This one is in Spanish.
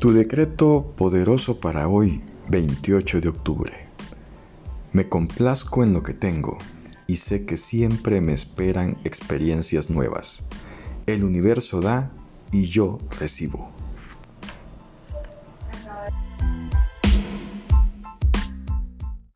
Tu decreto poderoso para hoy, 28 de octubre. Me complazco en lo que tengo y sé que siempre me esperan experiencias nuevas. El universo da y yo recibo.